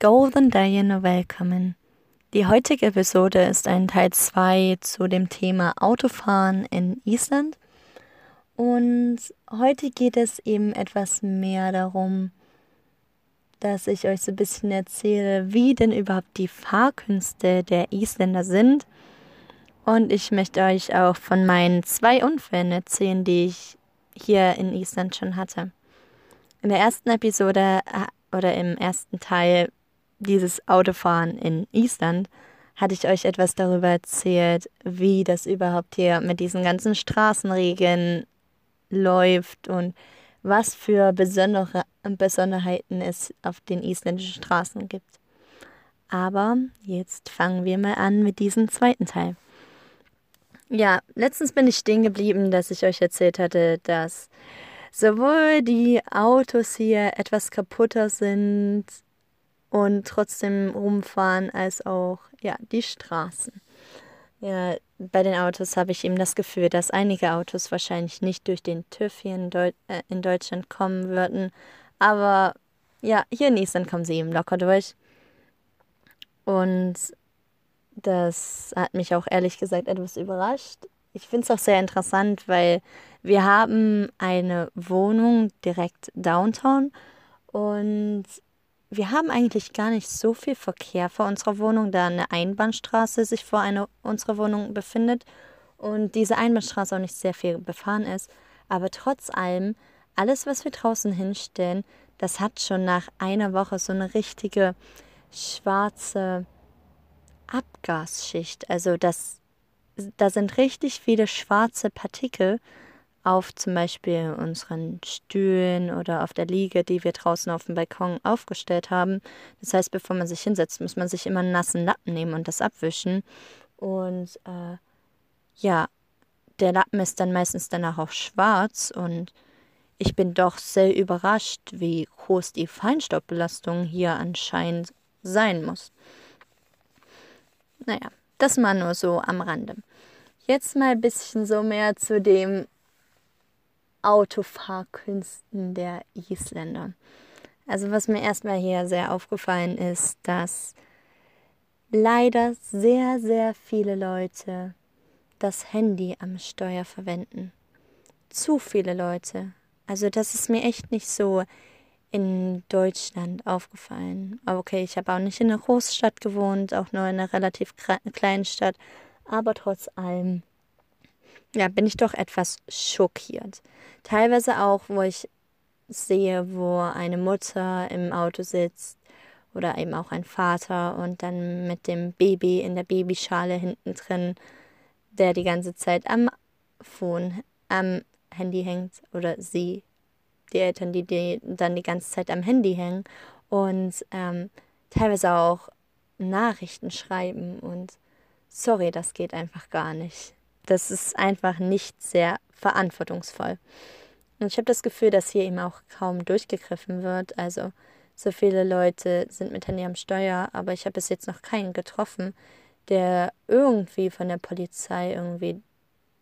Golden Diana willkommen. Die heutige Episode ist ein Teil 2 zu dem Thema Autofahren in Island. Und heute geht es eben etwas mehr darum, dass ich euch so ein bisschen erzähle, wie denn überhaupt die Fahrkünste der Isländer sind. Und ich möchte euch auch von meinen zwei Unfällen erzählen, die ich hier in Island schon hatte. In der ersten Episode äh, oder im ersten Teil dieses Autofahren in Island hatte ich euch etwas darüber erzählt, wie das überhaupt hier mit diesen ganzen Straßenregeln läuft und was für besondere Besonderheiten es auf den isländischen Straßen gibt. Aber jetzt fangen wir mal an mit diesem zweiten Teil. Ja, letztens bin ich stehen geblieben, dass ich euch erzählt hatte, dass sowohl die Autos hier etwas kaputter sind und trotzdem rumfahren, als auch ja, die Straßen. Ja, bei den Autos habe ich eben das Gefühl, dass einige Autos wahrscheinlich nicht durch den TÜV hier in, Deu äh, in Deutschland kommen würden. Aber ja, hier in Island kommen sie eben locker durch. Und das hat mich auch ehrlich gesagt etwas überrascht. Ich finde es auch sehr interessant, weil wir haben eine Wohnung direkt downtown und wir haben eigentlich gar nicht so viel Verkehr vor unserer Wohnung, da eine Einbahnstraße sich vor eine, unserer Wohnung befindet und diese Einbahnstraße auch nicht sehr viel befahren ist. Aber trotz allem, alles, was wir draußen hinstellen, das hat schon nach einer Woche so eine richtige schwarze Abgasschicht. Also das, da sind richtig viele schwarze Partikel auf zum Beispiel unseren Stühlen oder auf der Liege, die wir draußen auf dem Balkon aufgestellt haben. Das heißt, bevor man sich hinsetzt, muss man sich immer einen nassen Lappen nehmen und das abwischen. Und äh, ja, der Lappen ist dann meistens danach auch schwarz und ich bin doch sehr überrascht, wie groß die Feinstaubbelastung hier anscheinend sein muss. Naja, das mal nur so am Rande. Jetzt mal ein bisschen so mehr zu dem Autofahrkünsten der Isländer. Also was mir erstmal hier sehr aufgefallen ist, dass leider sehr, sehr viele Leute das Handy am Steuer verwenden. Zu viele Leute. Also das ist mir echt nicht so in Deutschland aufgefallen. Okay, ich habe auch nicht in einer Großstadt gewohnt, auch nur in einer relativ kleinen Stadt, aber trotz allem ja, bin ich doch etwas schockiert. Teilweise auch, wo ich sehe, wo eine Mutter im Auto sitzt oder eben auch ein Vater und dann mit dem Baby in der Babyschale hinten drin, der die ganze Zeit am Phone, am Handy hängt oder sie, die Eltern, die, die dann die ganze Zeit am Handy hängen und ähm, teilweise auch Nachrichten schreiben und sorry, das geht einfach gar nicht das ist einfach nicht sehr verantwortungsvoll. Und ich habe das Gefühl, dass hier eben auch kaum durchgegriffen wird. Also so viele Leute sind mit Handy am Steuer, aber ich habe bis jetzt noch keinen getroffen, der irgendwie von der Polizei irgendwie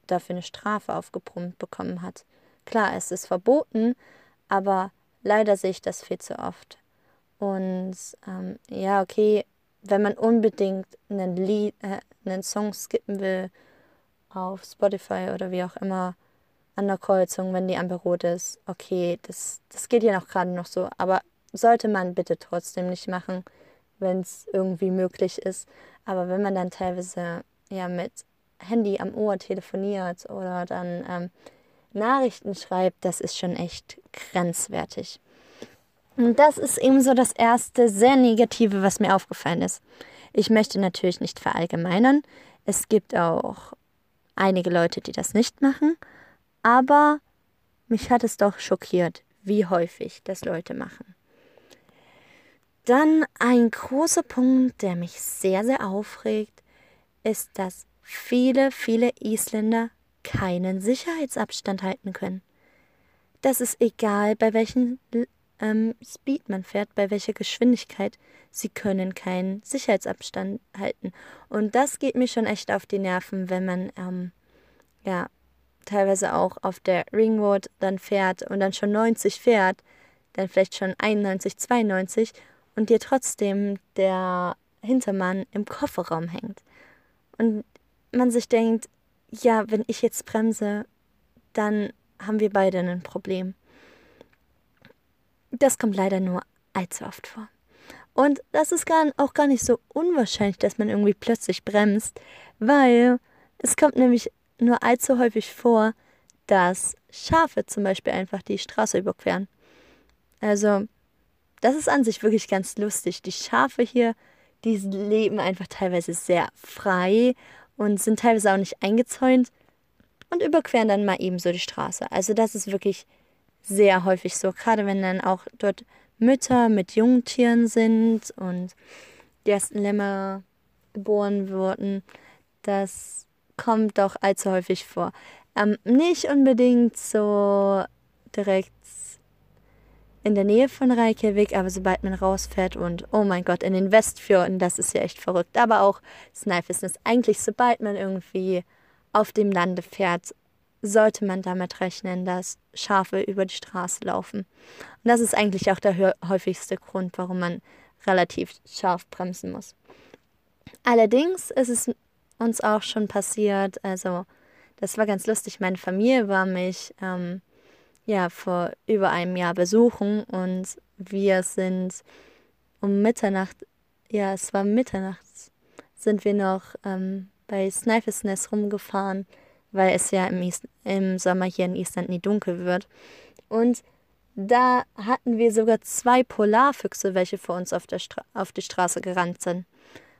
dafür eine Strafe aufgebrummt bekommen hat. Klar, es ist verboten, aber leider sehe ich das viel zu oft. Und ähm, ja, okay, wenn man unbedingt einen, Lied, äh, einen Song skippen will auf Spotify oder wie auch immer an der Kreuzung, wenn die Ampel rot ist. Okay, das, das geht ja noch gerade noch so, aber sollte man bitte trotzdem nicht machen, wenn es irgendwie möglich ist. Aber wenn man dann teilweise ja mit Handy am Ohr telefoniert oder dann ähm, Nachrichten schreibt, das ist schon echt grenzwertig. Und das ist eben so das erste sehr Negative, was mir aufgefallen ist. Ich möchte natürlich nicht verallgemeinern. Es gibt auch einige Leute, die das nicht machen, aber mich hat es doch schockiert, wie häufig das Leute machen. Dann ein großer Punkt, der mich sehr, sehr aufregt, ist, dass viele, viele Isländer keinen Sicherheitsabstand halten können. Das ist egal, bei welchem ähm, Speed man fährt, bei welcher Geschwindigkeit. Sie können keinen Sicherheitsabstand halten. Und das geht mir schon echt auf die Nerven, wenn man ähm, ja teilweise auch auf der Ringwood dann fährt und dann schon 90 fährt, dann vielleicht schon 91, 92 und dir trotzdem der Hintermann im Kofferraum hängt. Und man sich denkt, ja, wenn ich jetzt bremse, dann haben wir beide ein Problem. Das kommt leider nur allzu oft vor. Und das ist gar, auch gar nicht so unwahrscheinlich, dass man irgendwie plötzlich bremst, weil es kommt nämlich nur allzu häufig vor, dass Schafe zum Beispiel einfach die Straße überqueren. Also, das ist an sich wirklich ganz lustig. Die Schafe hier, die leben einfach teilweise sehr frei und sind teilweise auch nicht eingezäunt und überqueren dann mal eben so die Straße. Also, das ist wirklich sehr häufig so, gerade wenn dann auch dort Mütter mit Jungtieren sind und die ersten Lämmer geboren wurden. Das kommt doch allzu häufig vor. Ähm, nicht unbedingt so direkt in der Nähe von Reykjavik, aber sobald man rausfährt und oh mein Gott, in den Westfjorden, das ist ja echt verrückt. Aber auch Snæfellsnes, eigentlich sobald man irgendwie auf dem Lande fährt, sollte man damit rechnen, dass Schafe über die Straße laufen. Und das ist eigentlich auch der häufigste Grund, warum man relativ scharf bremsen muss. Allerdings ist es uns auch schon passiert, also das war ganz lustig, meine Familie war mich ähm, ja vor über einem Jahr besuchen und wir sind um Mitternacht, ja es war Mitternacht, sind wir noch ähm, bei Snæfellsnes rumgefahren weil es ja im, im Sommer hier in Island nie dunkel wird. Und da hatten wir sogar zwei Polarfüchse, welche vor uns auf, der auf die Straße gerannt sind.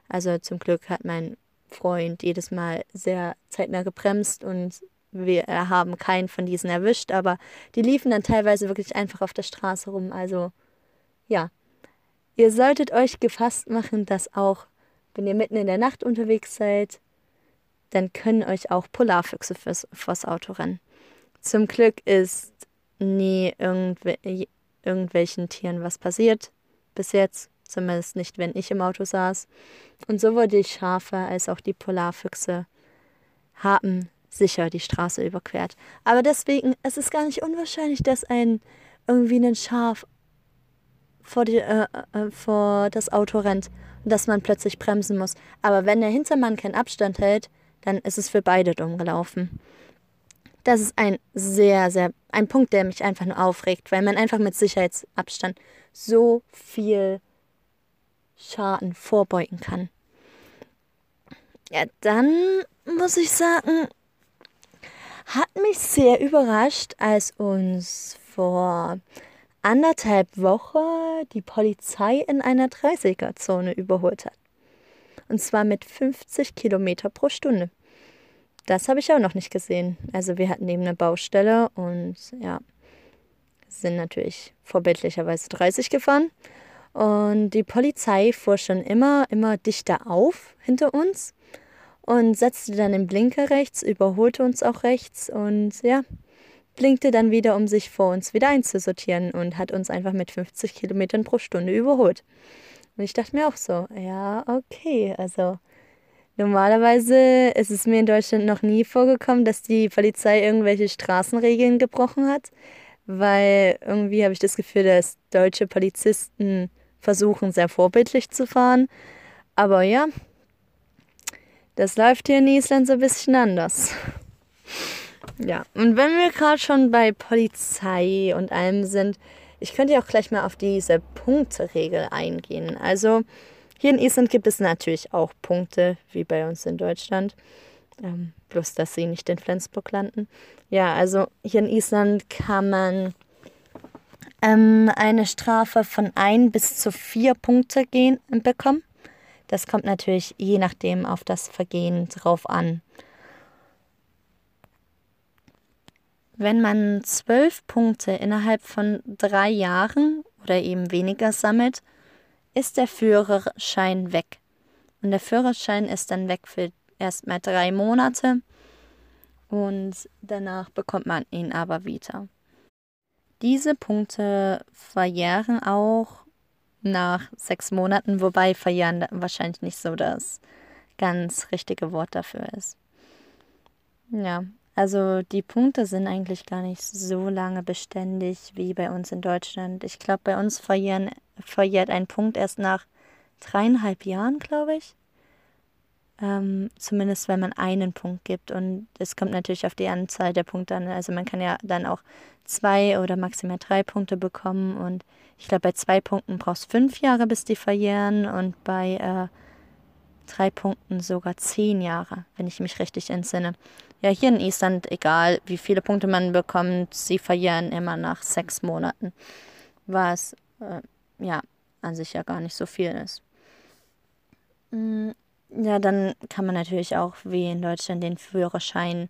Also zum Glück hat mein Freund jedes Mal sehr zeitnah gebremst und wir haben keinen von diesen erwischt, aber die liefen dann teilweise wirklich einfach auf der Straße rum. Also ja, ihr solltet euch gefasst machen, dass auch, wenn ihr mitten in der Nacht unterwegs seid, dann können euch auch Polarfüchse fürs, vors Auto rennen. Zum Glück ist nie irgendw irgendwelchen Tieren was passiert. Bis jetzt. Zumindest nicht, wenn ich im Auto saß. Und sowohl die Schafe als auch die Polarfüchse haben sicher die Straße überquert. Aber deswegen, es ist gar nicht unwahrscheinlich, dass ein irgendwie ein Schaf vor, die, äh, äh, vor das Auto rennt und dass man plötzlich bremsen muss. Aber wenn der Hintermann keinen Abstand hält, dann ist es für beide dumm gelaufen. Das ist ein sehr, sehr, ein Punkt, der mich einfach nur aufregt, weil man einfach mit Sicherheitsabstand so viel Schaden vorbeugen kann. Ja, dann muss ich sagen, hat mich sehr überrascht, als uns vor anderthalb Wochen die Polizei in einer 30er-Zone überholt hat. Und zwar mit 50 Kilometer pro Stunde. Das habe ich auch noch nicht gesehen. Also wir hatten eben eine Baustelle und ja, sind natürlich vorbildlicherweise 30 gefahren. Und die Polizei fuhr schon immer, immer dichter auf hinter uns und setzte dann den Blinker rechts, überholte uns auch rechts und ja, blinkte dann wieder, um sich vor uns wieder einzusortieren und hat uns einfach mit 50 Kilometern pro Stunde überholt. Und ich dachte mir auch so, ja, okay, also normalerweise ist es mir in Deutschland noch nie vorgekommen, dass die Polizei irgendwelche Straßenregeln gebrochen hat, weil irgendwie habe ich das Gefühl, dass deutsche Polizisten versuchen, sehr vorbildlich zu fahren. Aber ja, das läuft hier in Island so ein bisschen anders. Ja, und wenn wir gerade schon bei Polizei und allem sind, ich könnte ja auch gleich mal auf diese Punkteregel eingehen. Also hier in Island gibt es natürlich auch Punkte, wie bei uns in Deutschland. Ähm, bloß, dass sie nicht in Flensburg landen. Ja, also hier in Island kann man ähm, eine Strafe von ein bis zu vier Punkte gehen, bekommen. Das kommt natürlich je nachdem auf das Vergehen drauf an. Wenn man zwölf Punkte innerhalb von drei Jahren oder eben weniger sammelt, ist der Führerschein weg. Und der Führerschein ist dann weg für erstmal drei Monate und danach bekommt man ihn aber wieder. Diese Punkte verjähren auch nach sechs Monaten, wobei verjähren wahrscheinlich nicht so das ganz richtige Wort dafür ist. Ja, Also die Punkte sind eigentlich gar nicht so lange beständig wie bei uns in Deutschland. Ich glaube, bei uns verlieren, verjährt ein Punkt erst nach dreieinhalb Jahren, glaube ich. Ähm, zumindest wenn man einen Punkt gibt. Und es kommt natürlich auf die Anzahl der Punkte an. Also man kann ja dann auch zwei oder maximal drei Punkte bekommen. Und ich glaube, bei zwei Punkten brauchst du fünf Jahre, bis die verjähren. Und bei äh, drei Punkten sogar zehn Jahre, wenn ich mich richtig entsinne. Ja, hier in Island, egal wie viele Punkte man bekommt, sie verjähren immer nach sechs Monaten. Was äh, ja an sich ja gar nicht so viel ist. Mm, ja, dann kann man natürlich auch wie in Deutschland den Führerschein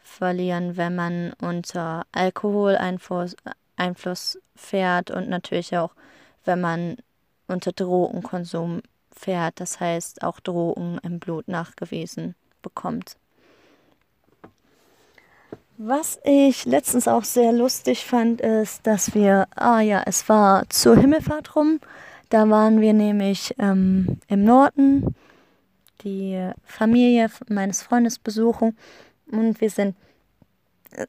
verlieren, wenn man unter Alkoholeinfluss Einfluss fährt und natürlich auch, wenn man unter Drogenkonsum fährt, das heißt auch Drogen im Blut nachgewiesen bekommt. Was ich letztens auch sehr lustig fand, ist, dass wir, ah ja, es war zur Himmelfahrt rum, da waren wir nämlich ähm, im Norden die Familie meines Freundes besuchen und wir sind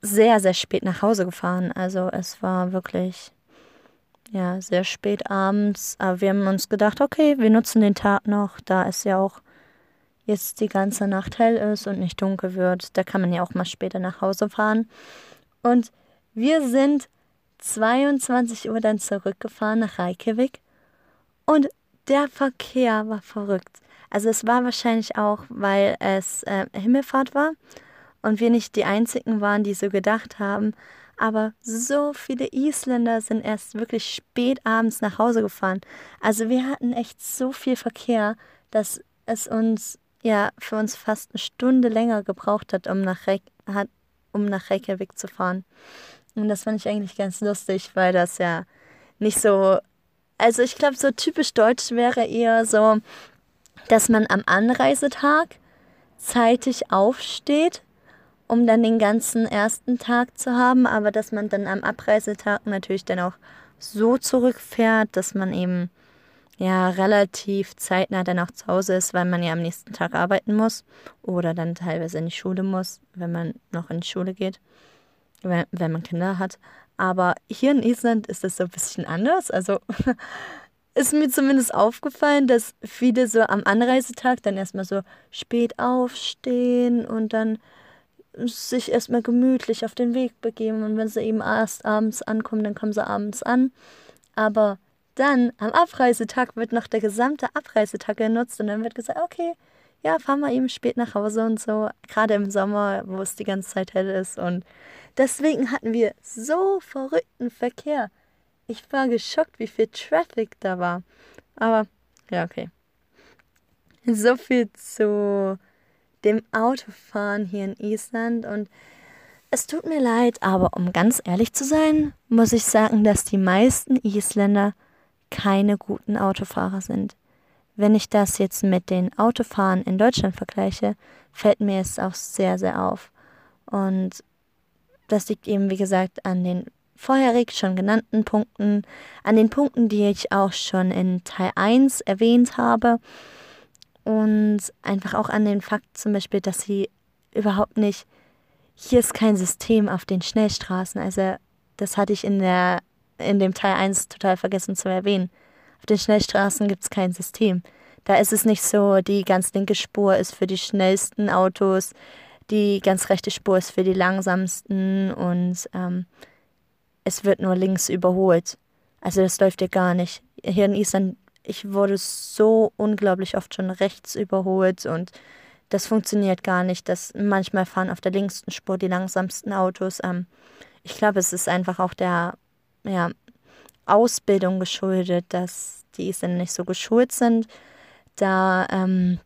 sehr, sehr spät nach Hause gefahren. Also es war wirklich ja, sehr spät abends. Aber wir haben uns gedacht, okay, wir nutzen den Tag noch, da es ja auch jetzt die ganze Nacht hell ist und nicht dunkel wird. Da kann man ja auch mal später nach Hause fahren. Und wir sind 22 Uhr dann zurückgefahren nach Reykjavik und der Verkehr war verrückt. Also es war wahrscheinlich auch, weil es äh, Himmelfahrt war und wir nicht die einzigen waren, die so gedacht haben. Aber so viele Isländer sind erst wirklich spät abends nach Hause gefahren. Also wir hatten echt so viel Verkehr, dass es uns ja für uns fast eine Stunde länger gebraucht hat, um nach, Reik hat, um nach Reykjavik zu fahren. Und das fand ich eigentlich ganz lustig, weil das ja nicht so. Also ich glaube, so typisch deutsch wäre eher so, dass man am Anreisetag zeitig aufsteht, um dann den ganzen ersten Tag zu haben, aber dass man dann am Abreisetag natürlich dann auch so zurückfährt, dass man eben ja relativ zeitnah dann auch zu Hause ist, weil man ja am nächsten Tag arbeiten muss oder dann teilweise in die Schule muss, wenn man noch in die Schule geht, wenn, wenn man Kinder hat. Aber hier in Island ist das so ein bisschen anders. Also ist mir zumindest aufgefallen, dass viele so am Anreisetag dann erstmal so spät aufstehen und dann sich erstmal gemütlich auf den Weg begeben. Und wenn sie eben erst abends ankommen, dann kommen sie abends an. Aber dann am Abreisetag wird noch der gesamte Abreisetag genutzt und dann wird gesagt, okay, ja, fahren wir eben spät nach Hause und so. Gerade im Sommer, wo es die ganze Zeit hell ist. Und deswegen hatten wir so verrückten Verkehr. Ich war geschockt, wie viel Traffic da war. Aber ja, okay. So viel zu dem Autofahren hier in Island und es tut mir leid, aber um ganz ehrlich zu sein, muss ich sagen, dass die meisten Isländer keine guten Autofahrer sind. Wenn ich das jetzt mit den Autofahren in Deutschland vergleiche, fällt mir es auch sehr, sehr auf. Und das liegt eben, wie gesagt, an den vorherig schon genannten Punkten, an den Punkten, die ich auch schon in Teil 1 erwähnt habe und einfach auch an den Fakt zum Beispiel, dass sie überhaupt nicht, hier ist kein System auf den Schnellstraßen, also das hatte ich in, der, in dem Teil 1 total vergessen zu erwähnen. Auf den Schnellstraßen gibt es kein System. Da ist es nicht so, die ganz linke Spur ist für die schnellsten Autos, die ganz rechte Spur ist für die langsamsten und ähm, es wird nur links überholt. Also das läuft ja gar nicht. Hier in Island, ich wurde so unglaublich oft schon rechts überholt und das funktioniert gar nicht. Das, manchmal fahren auf der linksten Spur die langsamsten Autos. Ähm, ich glaube, es ist einfach auch der ja, Ausbildung geschuldet, dass die Isländer nicht so geschult sind, da ähm,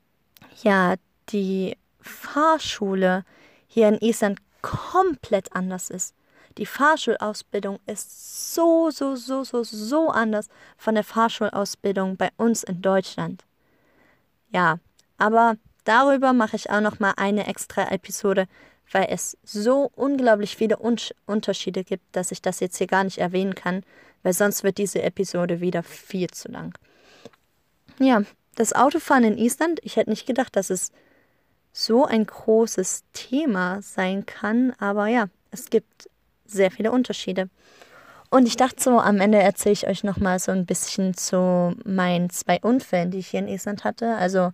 ja die Fahrschule hier in Island komplett anders ist. Die Fahrschulausbildung ist so, so, so, so, so anders von der Fahrschulausbildung bei uns in Deutschland. Ja, aber darüber mache ich auch noch mal eine extra Episode, weil es so unglaublich viele Un Unterschiede gibt, dass ich das jetzt hier gar nicht erwähnen kann, weil sonst wird diese Episode wieder viel zu lang. Ja, das Autofahren in Island, ich hätte nicht gedacht, dass es so ein großes Thema sein kann. Aber ja, es gibt sehr viele Unterschiede. Und ich dachte so, am Ende erzähle ich euch nochmal so ein bisschen zu meinen zwei Unfällen, die ich hier in Island hatte. Also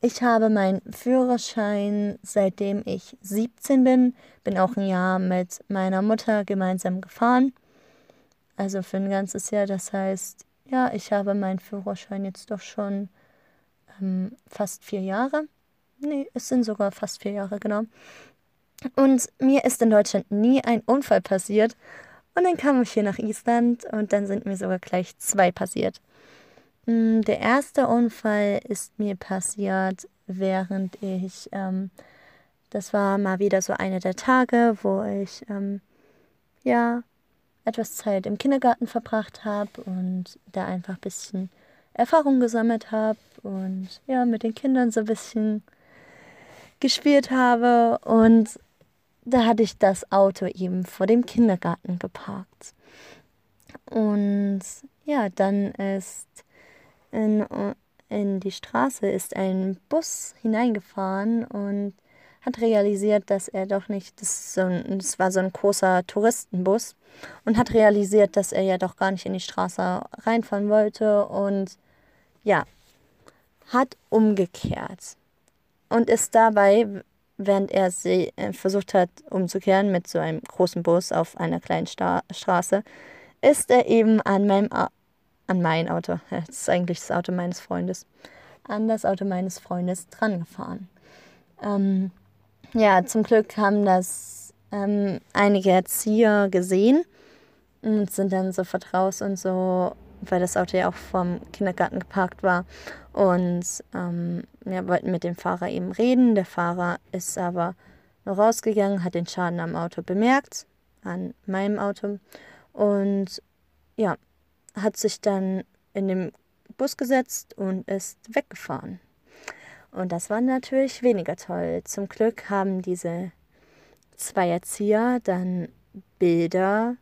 ich habe meinen Führerschein seitdem ich 17 bin, bin auch ein Jahr mit meiner Mutter gemeinsam gefahren. Also für ein ganzes Jahr. Das heißt, ja, ich habe meinen Führerschein jetzt doch schon ähm, fast vier Jahre. Nee, es sind sogar fast vier Jahre, genau. Und mir ist in Deutschland nie ein Unfall passiert. Und dann kam ich hier nach Island und dann sind mir sogar gleich zwei passiert. Mm, der erste Unfall ist mir passiert, während ich, ähm, das war mal wieder so einer der Tage, wo ich, ähm, ja, etwas Zeit im Kindergarten verbracht habe und da einfach ein bisschen Erfahrung gesammelt habe und ja, mit den Kindern so ein bisschen gespielt habe und da hatte ich das Auto eben vor dem Kindergarten geparkt. Und ja, dann ist in, in die Straße ist ein Bus hineingefahren und hat realisiert, dass er doch nicht, das, so ein, das war so ein großer Touristenbus, und hat realisiert, dass er ja doch gar nicht in die Straße reinfahren wollte und ja, hat umgekehrt und ist dabei, während er sie äh, versucht hat umzukehren mit so einem großen Bus auf einer kleinen Sta Straße, ist er eben an meinem an mein Auto, das ist eigentlich das Auto meines Freundes, an das Auto meines Freundes dran gefahren. Ähm, ja, zum Glück haben das ähm, einige Erzieher gesehen und sind dann sofort raus und so, weil das Auto ja auch vom Kindergarten geparkt war. Und ähm, ja, wollten mit dem Fahrer eben reden. Der Fahrer ist aber noch rausgegangen, hat den Schaden am Auto bemerkt, an meinem Auto. Und ja, hat sich dann in den Bus gesetzt und ist weggefahren. Und das war natürlich weniger toll. Zum Glück haben diese zwei Erzieher dann Bilder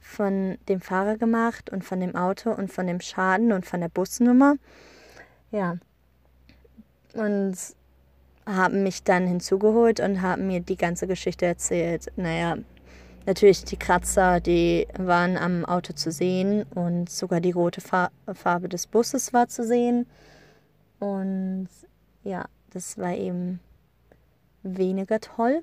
von dem Fahrer gemacht und von dem Auto und von dem Schaden und von der Busnummer. Ja. Und haben mich dann hinzugeholt und haben mir die ganze Geschichte erzählt. Naja, Natürlich die Kratzer, die waren am Auto zu sehen und sogar die rote Farbe des Busses war zu sehen. Und ja, das war eben weniger toll.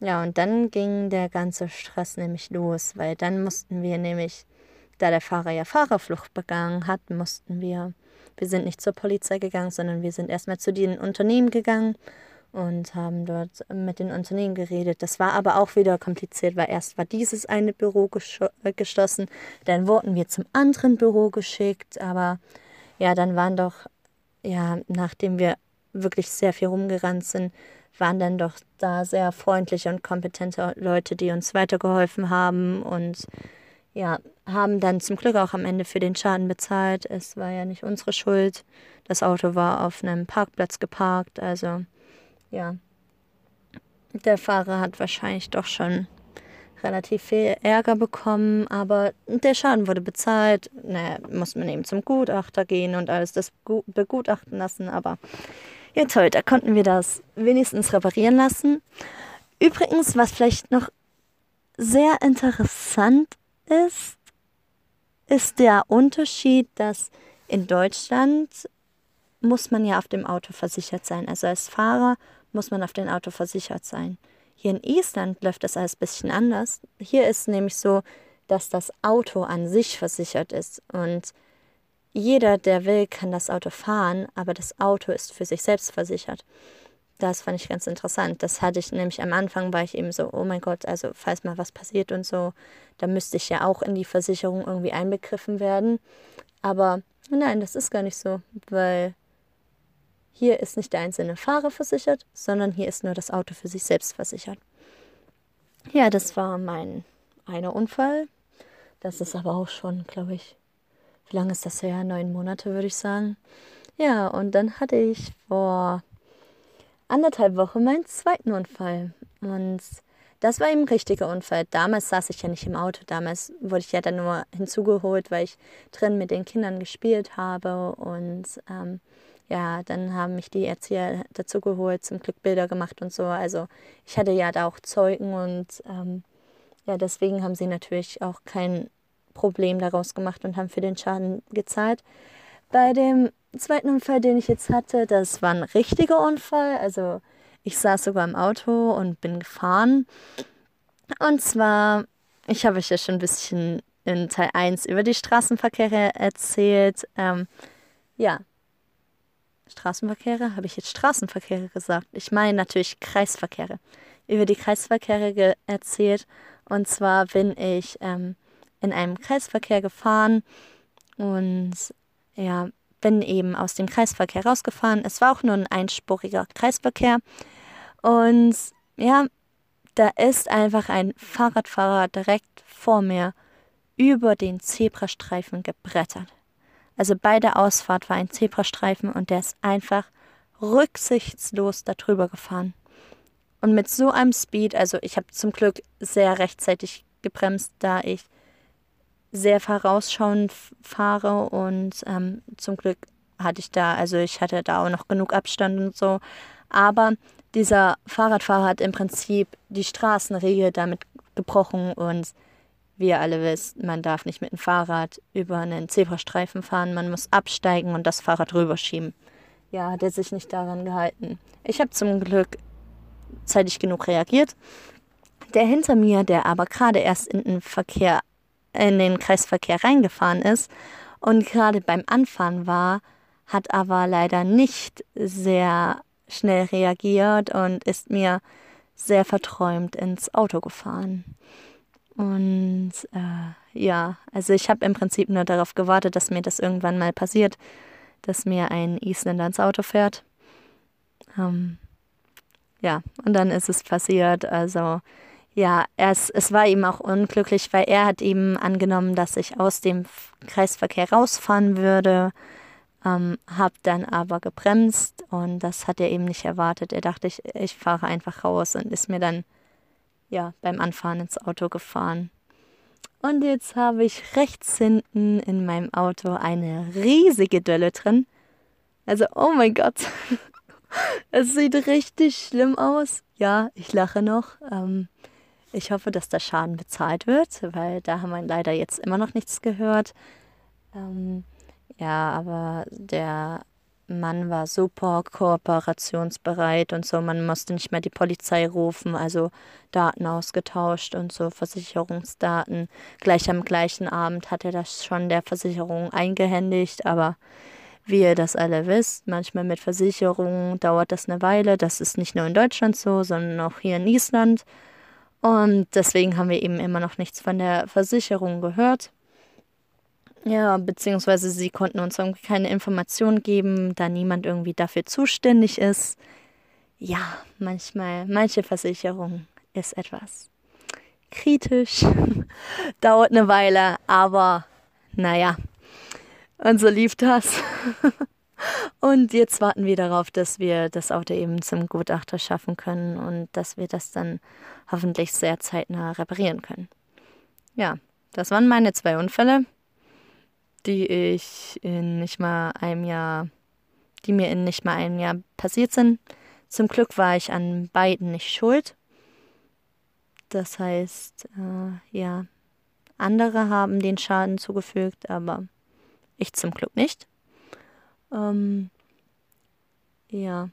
Ja, und dann ging der ganze Stress nämlich los, weil dann mussten wir nämlich, da der Fahrer ja Fahrerflucht begangen hat, mussten wir, wir sind nicht zur Polizei gegangen, sondern wir sind erstmal zu den Unternehmen gegangen und haben dort mit den Unternehmen geredet. Das war aber auch wieder kompliziert, weil erst war dieses eine Büro äh, geschlossen, dann wurden wir zum anderen Büro geschickt, aber ja, dann waren doch, ja, nachdem wir wirklich sehr viel rumgerannt sind, waren dann doch da sehr freundliche und kompetente Leute, die uns weitergeholfen haben und ja, haben dann zum Glück auch am Ende für den Schaden bezahlt. Es war ja nicht unsere Schuld. Das Auto war auf einem Parkplatz geparkt, also ja, der Fahrer hat wahrscheinlich doch schon relativ viel Ärger bekommen, aber der Schaden wurde bezahlt. Naja, muss man eben zum Gutachter gehen und alles das begutachten lassen, aber ja toll, da konnten wir das wenigstens reparieren lassen. Übrigens, was vielleicht noch sehr interessant ist, ist der Unterschied, dass in Deutschland muss man ja auf dem Auto versichert sein. Also als Fahrer muss man auf dem Auto versichert sein. Hier in Island läuft das alles ein bisschen anders. Hier ist nämlich so, dass das Auto an sich versichert ist und jeder, der will, kann das Auto fahren, aber das Auto ist für sich selbst versichert. Das fand ich ganz interessant. Das hatte ich nämlich am Anfang, war ich eben so, oh mein Gott, also falls mal was passiert und so, da müsste ich ja auch in die Versicherung irgendwie einbegriffen werden. Aber nein, das ist gar nicht so, weil hier ist nicht der einzelne Fahrer versichert, sondern hier ist nur das Auto für sich selbst versichert. Ja, das war mein einer Unfall. Das ist aber auch schon, glaube ich, wie lange ist das her? Neun Monate, würde ich sagen. Ja, und dann hatte ich vor anderthalb Wochen meinen zweiten Unfall. Und das war eben ein richtiger Unfall. Damals saß ich ja nicht im Auto. Damals wurde ich ja dann nur hinzugeholt, weil ich drin mit den Kindern gespielt habe. Und ähm, ja, dann haben mich die Erzieher dazu geholt, zum Glück Bilder gemacht und so. Also ich hatte ja da auch Zeugen und ähm, ja, deswegen haben sie natürlich auch kein Problem daraus gemacht und haben für den Schaden gezahlt. Bei dem zweiten Unfall, den ich jetzt hatte, das war ein richtiger Unfall. Also ich saß sogar im Auto und bin gefahren. Und zwar, ich habe euch ja schon ein bisschen in Teil 1 über die Straßenverkehre erzählt. Ähm, ja, Straßenverkehre? Habe ich jetzt Straßenverkehre gesagt? Ich meine natürlich Kreisverkehre. Über die Kreisverkehre erzählt. Und zwar bin ich ähm, in einem Kreisverkehr gefahren und ja, bin eben aus dem Kreisverkehr rausgefahren. Es war auch nur ein einspuriger Kreisverkehr. Und ja, da ist einfach ein Fahrradfahrer direkt vor mir über den Zebrastreifen gebrettert. Also bei der Ausfahrt war ein Zebrastreifen und der ist einfach rücksichtslos darüber gefahren. Und mit so einem Speed, also ich habe zum Glück sehr rechtzeitig gebremst, da ich sehr vorausschauend fahre und ähm, zum Glück hatte ich da, also ich hatte da auch noch genug Abstand und so. Aber dieser Fahrradfahrer hat im Prinzip die Straßenregel damit gebrochen und wie ihr alle wisst, man darf nicht mit dem Fahrrad über einen Zebrastreifen fahren, man muss absteigen und das Fahrrad rüberschieben. Ja, hat er sich nicht daran gehalten. Ich habe zum Glück zeitig genug reagiert. Der hinter mir, der aber gerade erst in den Verkehr, in den Kreisverkehr reingefahren ist und gerade beim Anfahren war, hat aber leider nicht sehr schnell reagiert und ist mir sehr verträumt ins Auto gefahren. Und äh, ja, also ich habe im Prinzip nur darauf gewartet, dass mir das irgendwann mal passiert, dass mir ein Isländer ins Auto fährt. Ähm, ja, und dann ist es passiert. Also ja, es, es war ihm auch unglücklich, weil er hat eben angenommen, dass ich aus dem Kreisverkehr rausfahren würde, ähm, habe dann aber gebremst und das hat er eben nicht erwartet. Er dachte, ich, ich fahre einfach raus und ist mir dann ja, beim Anfahren ins Auto gefahren. Und jetzt habe ich rechts hinten in meinem Auto eine riesige Dölle drin. Also, oh mein Gott. es sieht richtig schlimm aus. Ja, ich lache noch. Ähm, ich hoffe, dass der Schaden bezahlt wird, weil da haben wir leider jetzt immer noch nichts gehört. Ähm, ja, aber der Mann war super kooperationsbereit und so. Man musste nicht mehr die Polizei rufen, also Daten ausgetauscht und so, Versicherungsdaten. Gleich am gleichen Abend hat er das schon der Versicherung eingehändigt, aber wie ihr das alle wisst, manchmal mit Versicherungen dauert das eine Weile. Das ist nicht nur in Deutschland so, sondern auch hier in Island. Und deswegen haben wir eben immer noch nichts von der Versicherung gehört. Ja, beziehungsweise sie konnten uns irgendwie keine Informationen geben, da niemand irgendwie dafür zuständig ist. Ja, manchmal, manche Versicherung ist etwas kritisch, dauert eine Weile, aber naja, und so lief das. und jetzt warten wir darauf, dass wir das Auto eben zum Gutachter schaffen können und dass wir das dann hoffentlich sehr zeitnah reparieren können. Ja, das waren meine zwei Unfälle die ich in nicht mal einem Jahr, die mir in nicht mal einem Jahr passiert sind. Zum Glück war ich an beiden nicht schuld. Das heißt, äh, ja, andere haben den Schaden zugefügt, aber ich zum Glück nicht. Ähm, ja.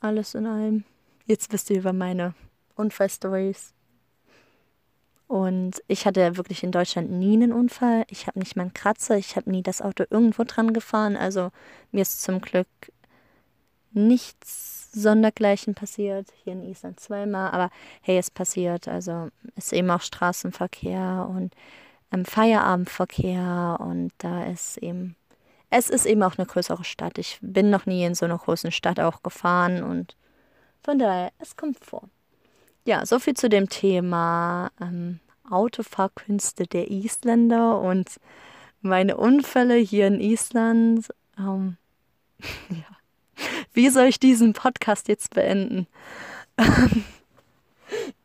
Alles in allem. Jetzt wisst ihr über meine Unfallstories. Und ich hatte wirklich in Deutschland nie einen Unfall. Ich habe nicht mal einen Kratzer. Ich habe nie das Auto irgendwo dran gefahren. Also mir ist zum Glück nichts Sondergleichen passiert. Hier in Island zweimal. Aber hey, es passiert. Also ist eben auch Straßenverkehr und ähm, Feierabendverkehr. Und da ist eben. Es ist eben auch eine größere Stadt. Ich bin noch nie in so einer großen Stadt auch gefahren. Und von daher, es kommt vor. Ja, soviel zu dem Thema ähm, Autofahrkünste der Isländer und meine Unfälle hier in Island. Ähm, ja. Wie soll ich diesen Podcast jetzt beenden?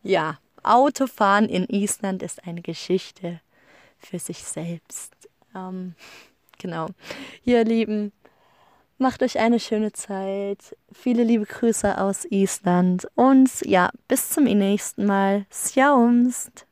ja, Autofahren in Island ist eine Geschichte für sich selbst. Ähm, genau. Ihr Lieben, macht euch eine schöne Zeit. Viele liebe Grüße aus Island und ja, bis zum nächsten Mal. Sjaumst!